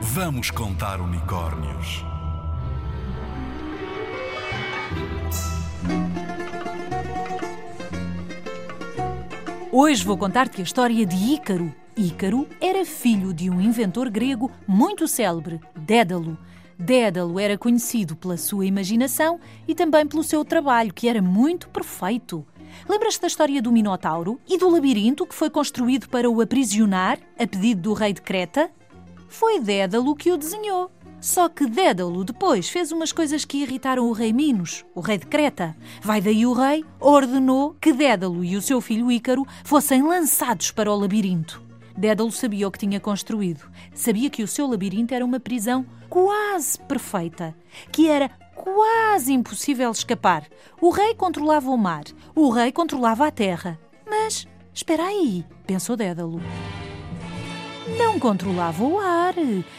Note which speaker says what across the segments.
Speaker 1: Vamos contar unicórnios.
Speaker 2: Hoje vou contar-te a história de Ícaro. Ícaro era filho de um inventor grego muito célebre, Dédalo. Dédalo era conhecido pela sua imaginação e também pelo seu trabalho, que era muito perfeito. Lembras-te da história do Minotauro e do labirinto que foi construído para o aprisionar, a pedido do rei de Creta? Foi Dédalo que o desenhou. Só que Dédalo depois fez umas coisas que irritaram o rei Minos, o rei de Creta. Vai daí o rei ordenou que Dédalo e o seu filho Ícaro fossem lançados para o labirinto. Dédalo sabia o que tinha construído. Sabia que o seu labirinto era uma prisão quase perfeita, que era quase impossível escapar. O rei controlava o mar, o rei controlava a terra. Mas, espera aí, pensou Dédalo. Não controlava o ar.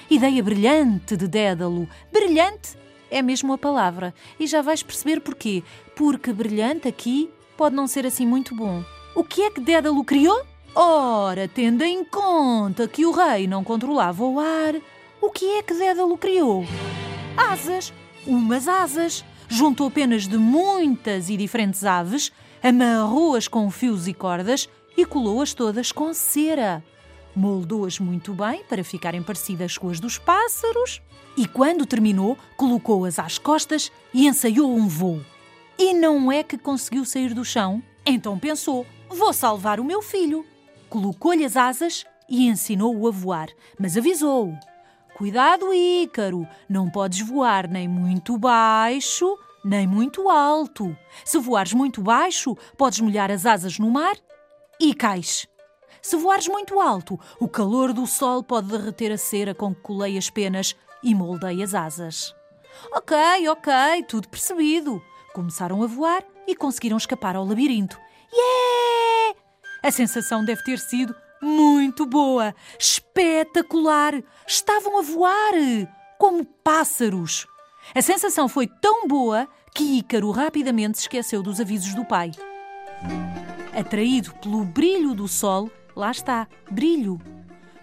Speaker 2: Ideia brilhante de Dédalo. Brilhante é mesmo a palavra. E já vais perceber porquê. Porque brilhante aqui pode não ser assim muito bom. O que é que Dédalo criou? Ora, tendo em conta que o rei não controlava o ar, o que é que Dédalo criou? Asas! Umas asas! Juntou penas de muitas e diferentes aves, amarrou-as com fios e cordas e colou-as todas com cera. Moldou-as muito bem para ficarem parecidas com as dos pássaros e, quando terminou, colocou-as às costas e ensaiou um voo. E não é que conseguiu sair do chão? Então pensou: vou salvar o meu filho. Colocou-lhe as asas e ensinou-o a voar, mas avisou-o: Cuidado, Ícaro, não podes voar nem muito baixo, nem muito alto. Se voares muito baixo, podes molhar as asas no mar e cais. Se voares muito alto, o calor do sol pode derreter a cera com que colei as penas e moldei as asas. Ok, ok, tudo percebido. Começaram a voar e conseguiram escapar ao labirinto. Yeah! A sensação deve ter sido muito boa, espetacular. Estavam a voar como pássaros. A sensação foi tão boa que Ícaro rapidamente se esqueceu dos avisos do pai. Atraído pelo brilho do sol, lá está, brilho.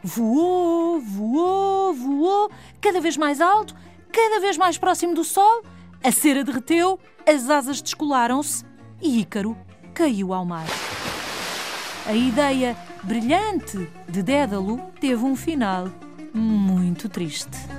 Speaker 2: Voou, voou, voou, cada vez mais alto, cada vez mais próximo do sol. A cera derreteu, as asas descolaram-se e Ícaro caiu ao mar. A ideia brilhante de Dédalo teve um final muito triste.